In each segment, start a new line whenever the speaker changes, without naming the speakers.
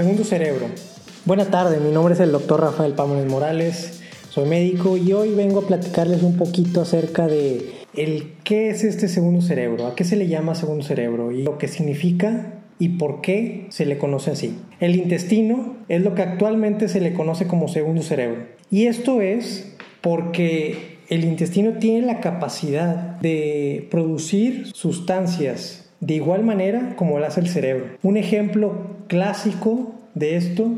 segundo cerebro. Buenas tardes, mi nombre es el doctor Rafael Pámones Morales, soy médico y hoy vengo a platicarles un poquito acerca de el qué es este segundo cerebro, a qué se le llama segundo cerebro y lo que significa y por qué se le conoce así. El intestino es lo que actualmente se le conoce como segundo cerebro. Y esto es porque el intestino tiene la capacidad de producir sustancias de igual manera como lo hace el cerebro. Un ejemplo clásico de esto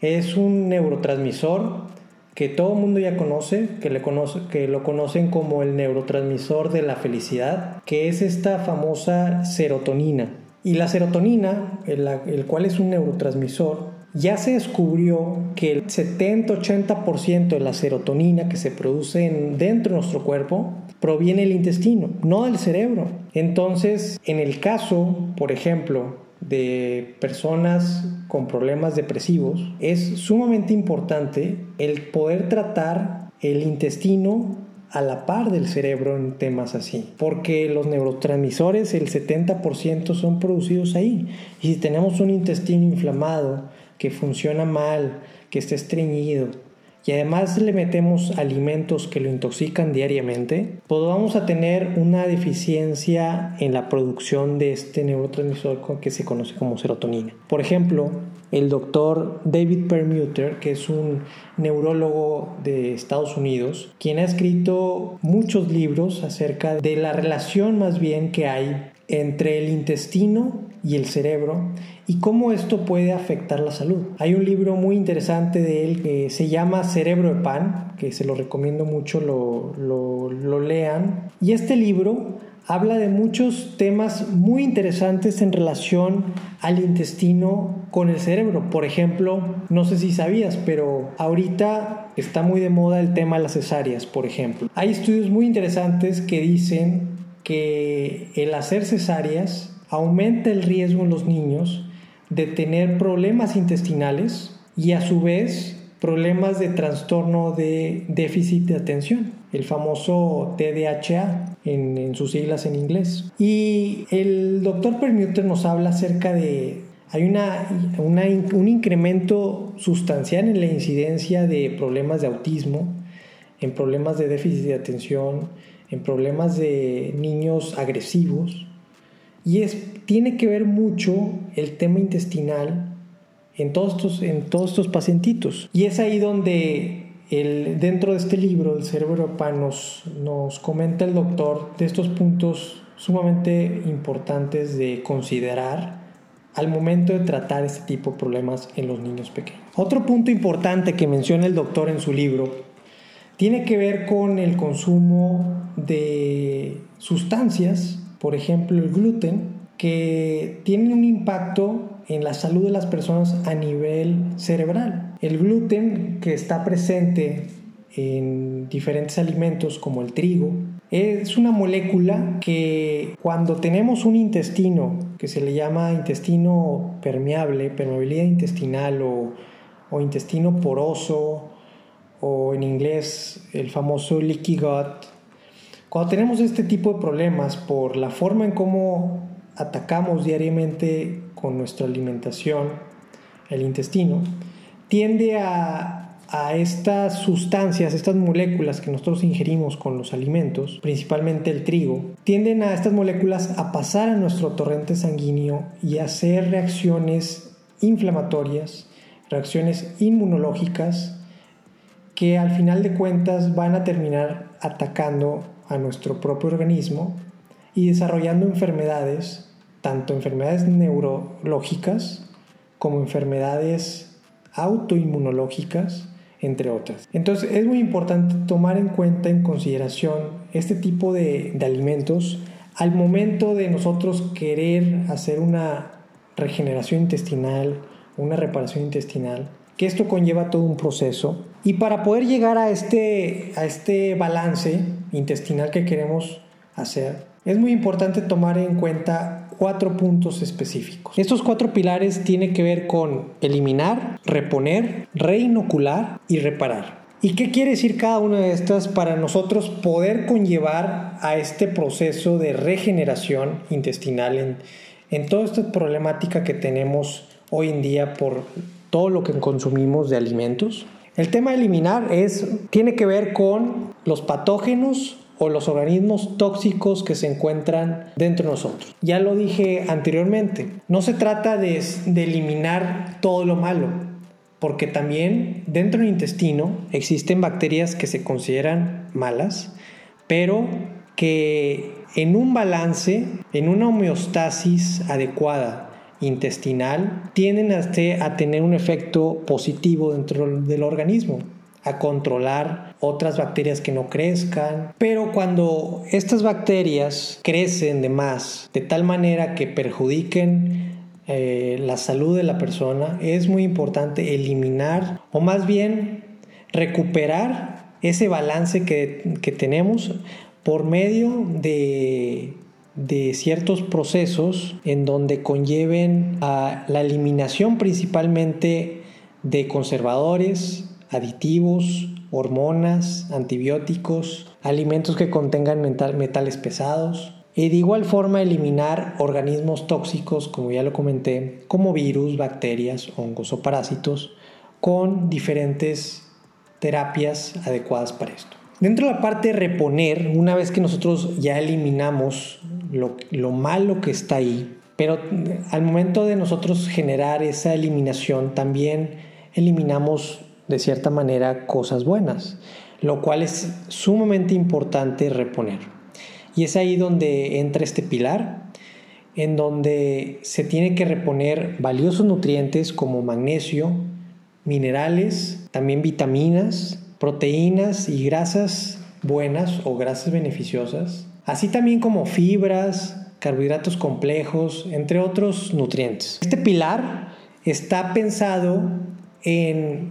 es un neurotransmisor que todo el mundo ya conoce que, le conoce, que lo conocen como el neurotransmisor de la felicidad, que es esta famosa serotonina. Y la serotonina, el, cual es un neurotransmisor, ya se descubrió que el 70-80% de la serotonina que se produce dentro de nuestro cuerpo proviene del intestino, no del cerebro. Entonces, en el caso, por ejemplo, de personas con problemas depresivos, es sumamente importante el poder tratar el intestino a la par del cerebro en temas así, porque los neurotransmisores, el 70% son producidos ahí. Y si tenemos un intestino inflamado, que funciona mal, que está estreñido, y además le metemos alimentos que lo intoxican diariamente, pues vamos a tener una deficiencia en la producción de este neurotransmisor que se conoce como serotonina. Por ejemplo, el doctor David Permuter, que es un neurólogo de Estados Unidos, quien ha escrito muchos libros acerca de la relación más bien que hay entre el intestino y el cerebro y cómo esto puede afectar la salud. Hay un libro muy interesante de él que se llama Cerebro de Pan, que se lo recomiendo mucho, lo, lo, lo lean. Y este libro habla de muchos temas muy interesantes en relación al intestino con el cerebro. Por ejemplo, no sé si sabías, pero ahorita está muy de moda el tema de las cesáreas, por ejemplo. Hay estudios muy interesantes que dicen que el hacer cesáreas aumenta el riesgo en los niños de tener problemas intestinales y a su vez problemas de trastorno de déficit de atención, el famoso TDAH en, sus siglas en inglés. Y el doctor Permuter nos habla acerca de hay una, un incremento sustancial en la incidencia de problemas de autismo, en problemas de déficit de atención, en problemas de niños agresivos, y es, tiene que ver mucho el tema intestinal en todos estos, en todos estos pacientitos. Y es ahí donde el, dentro de este libro, El cerebro pan, nos, nos comenta el doctor de estos puntos sumamente importantes de considerar al momento de tratar este tipo de problemas en los niños pequeños. Otro punto importante que menciona el doctor en su libro tiene que ver con el consumo de sustancias por ejemplo el gluten, que tiene un impacto en la salud de las personas a nivel cerebral. El gluten que está presente en diferentes alimentos como el trigo, es una molécula que cuando tenemos un intestino que se le llama intestino permeable, permeabilidad intestinal o, o intestino poroso o en inglés el famoso leaky gut, cuando tenemos este tipo de problemas por la forma en cómo atacamos diariamente con nuestra alimentación el intestino, tiende a, estas sustancias, estas moléculas que nosotros ingerimos con los alimentos, principalmente el trigo, tienden a estas moléculas a pasar a nuestro torrente sanguíneo y a hacer reacciones inflamatorias, reacciones inmunológicas que al final de cuentas van a terminar atacando a nuestro propio organismo y desarrollando enfermedades, tanto enfermedades neurológicas como enfermedades autoinmunológicas, entre otras. Entonces es muy importante tomar en cuenta, en consideración, este tipo de, de alimentos al momento de nosotros querer hacer una regeneración intestinal, una reparación intestinal, que esto conlleva todo un proceso. Y para poder llegar a este, a este balance, intestinal que queremos hacer, es muy importante tomar en cuenta cuatro puntos específicos. Estos cuatro pilares tienen que ver con eliminar, reponer, reinocular y reparar. ¿Y qué quiere decir cada una de estas para nosotros poder conllevar a este proceso de regeneración intestinal en, en toda esta problemática que tenemos hoy en día por todo lo que consumimos de alimentos. El tema de eliminar es, tiene que ver con los patógenos o los organismos tóxicos que se encuentran dentro de nosotros. Ya lo dije anteriormente, no se trata de, de eliminar todo lo malo, porque también dentro del intestino existen bacterias que se consideran malas, pero que en un balance, en una homeostasis adecuada intestinal, tienden a, a tener un efecto positivo dentro del organismo a controlar otras bacterias que no crezcan. Pero cuando estas bacterias crecen de más, de tal manera que perjudiquen eh, la salud de la persona, es muy importante eliminar o más bien recuperar ese balance que, que tenemos por medio de, de, ciertos procesos en donde conlleven a la eliminación principalmente de conservadores, aditivos, hormonas, antibióticos, alimentos que contengan metales pesados, y de igual forma eliminar organismos tóxicos, como ya lo comenté, como virus, bacterias, hongos o parásitos, con diferentes terapias adecuadas para esto. Dentro de la parte de reponer, una vez que nosotros ya eliminamos lo, lo malo que está ahí, pero al momento de nosotros generar esa eliminación, también eliminamos de cierta manera cosas buenas, lo cual es sumamente importante reponer. Y es ahí donde entra este pilar, en donde se tiene que reponer valiosos nutrientes como magnesio, minerales, también vitaminas, proteínas y grasas buenas o grasas beneficiosas, así también como fibras, carbohidratos complejos, entre otros nutrientes. Este pilar está pensado en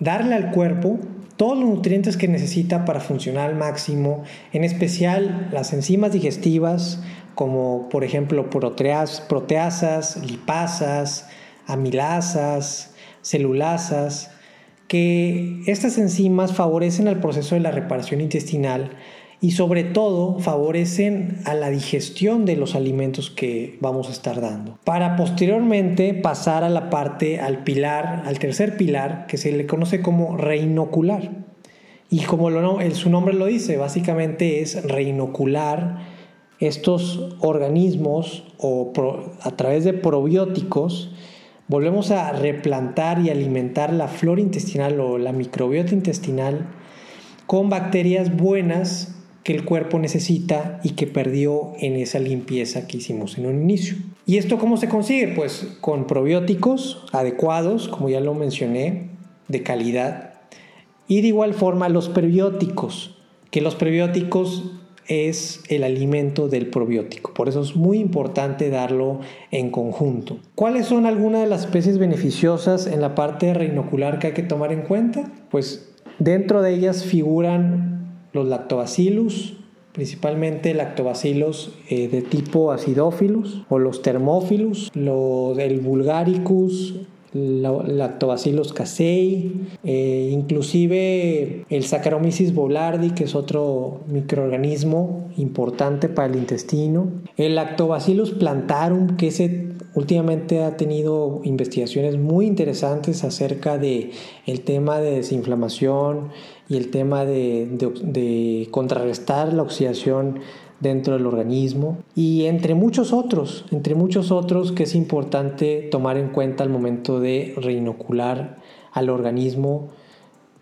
darle al cuerpo todos los nutrientes que necesita para funcionar al máximo, en especial las enzimas digestivas, como por ejemplo proteasas, lipasas, amilasas, celulasas, que estas enzimas favorecen al proceso de la reparación intestinal y sobre todo favorecen a la digestión de los alimentos que vamos a estar dando. Para posteriormente pasar a la parte, al pilar, al tercer pilar, que se le conoce como reinocular. Y como su nombre lo dice, básicamente es reinocular estos organismos o a través de probióticos volvemos a replantar y alimentar la flora intestinal o la microbiota intestinal con bacterias buenas que el cuerpo necesita y que perdió en esa limpieza que hicimos en un inicio. ¿Y esto cómo se consigue? Pues con probióticos adecuados, como ya lo mencioné, de calidad. Y de igual forma los prebióticos, que los prebióticos es el alimento del probiótico. Por eso es muy importante darlo en conjunto. ¿Cuáles son algunas de las especies beneficiosas en la parte reinocular que hay que tomar en cuenta? Pues dentro de ellas figuran los lactobacillus, principalmente lactobacillus eh, de tipo acidófilos o los termófilos, los, el vulgaricus, Lactobacillus casei, eh, inclusive el Saccharomyces boulardii, que es otro microorganismo importante para el intestino, el Lactobacillus plantarum, que últimamente ha tenido investigaciones muy interesantes acerca de el tema de desinflamación y el tema de, de contrarrestar la oxidación dentro del organismo. Y entre muchos otros, entre muchos otros que es importante tomar en cuenta al momento de reinocular al organismo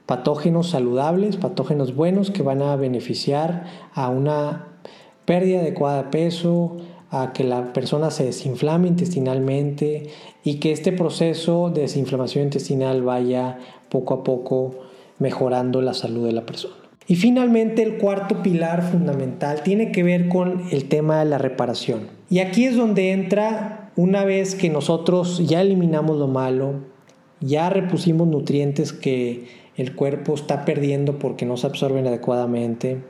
patógenos saludables, patógenos buenos que van a beneficiar a una pérdida adecuada de peso, a que la persona se desinflame intestinalmente y que este proceso de desinflamación intestinal vaya poco a poco mejorando la salud de la persona. Y finalmente el cuarto pilar fundamental tiene que ver con el tema de la reparación. Y aquí es donde entra una vez que nosotros ya eliminamos lo malo, ya repusimos nutrientes que el cuerpo está perdiendo porque no se absorben adecuadamente,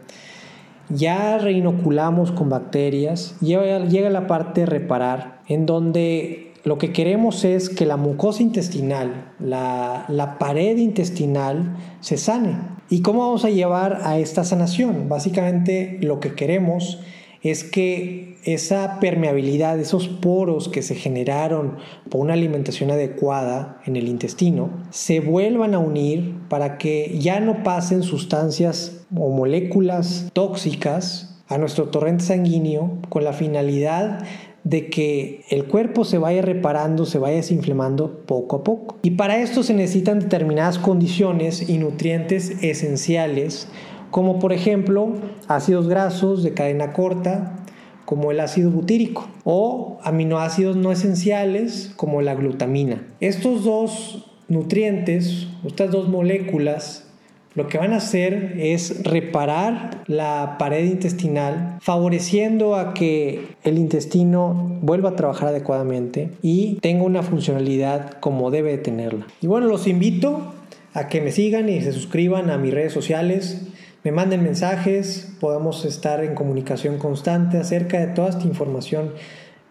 ya reinoculamos con bacterias, llega, la parte de reparar, en donde lo que queremos es que la mucosa intestinal, la, la, pared intestinal, se sane. ¿Y cómo vamos a llevar a esta sanación? Básicamente lo que queremos es que esa permeabilidad, esos poros que se generaron por una alimentación adecuada en el intestino, se vuelvan a unir para que ya no pasen sustancias o moléculas tóxicas a nuestro torrente sanguíneo con la finalidad de que el cuerpo se vaya reparando, se vaya desinflamando poco a poco. Y para esto se necesitan determinadas condiciones y nutrientes esenciales, como por ejemplo ácidos grasos de cadena corta, como el ácido butírico, o aminoácidos no esenciales, como la glutamina. Estos dos nutrientes, estas dos moléculas, lo que van a hacer es reparar la pared intestinal, favoreciendo a que el intestino vuelva a trabajar adecuadamente y tenga una funcionalidad como debe tenerla. Y bueno, los invito a que me sigan y se suscriban a mis redes sociales, me manden mensajes, podamos estar en comunicación constante acerca de toda esta información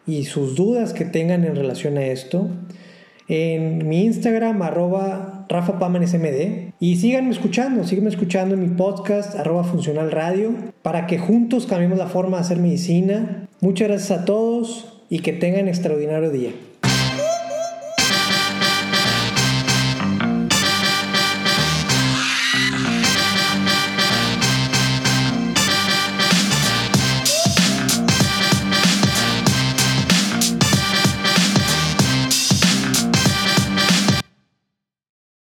y sus dudas que tengan en relación a esto. En mi Instagram, arroba Rafa SMD. Y síganme escuchando, síganme escuchando en mi podcast, arroba Funcional Radio, para que juntos cambiemos la forma de hacer medicina. Muchas gracias a todos y que tengan extraordinario día.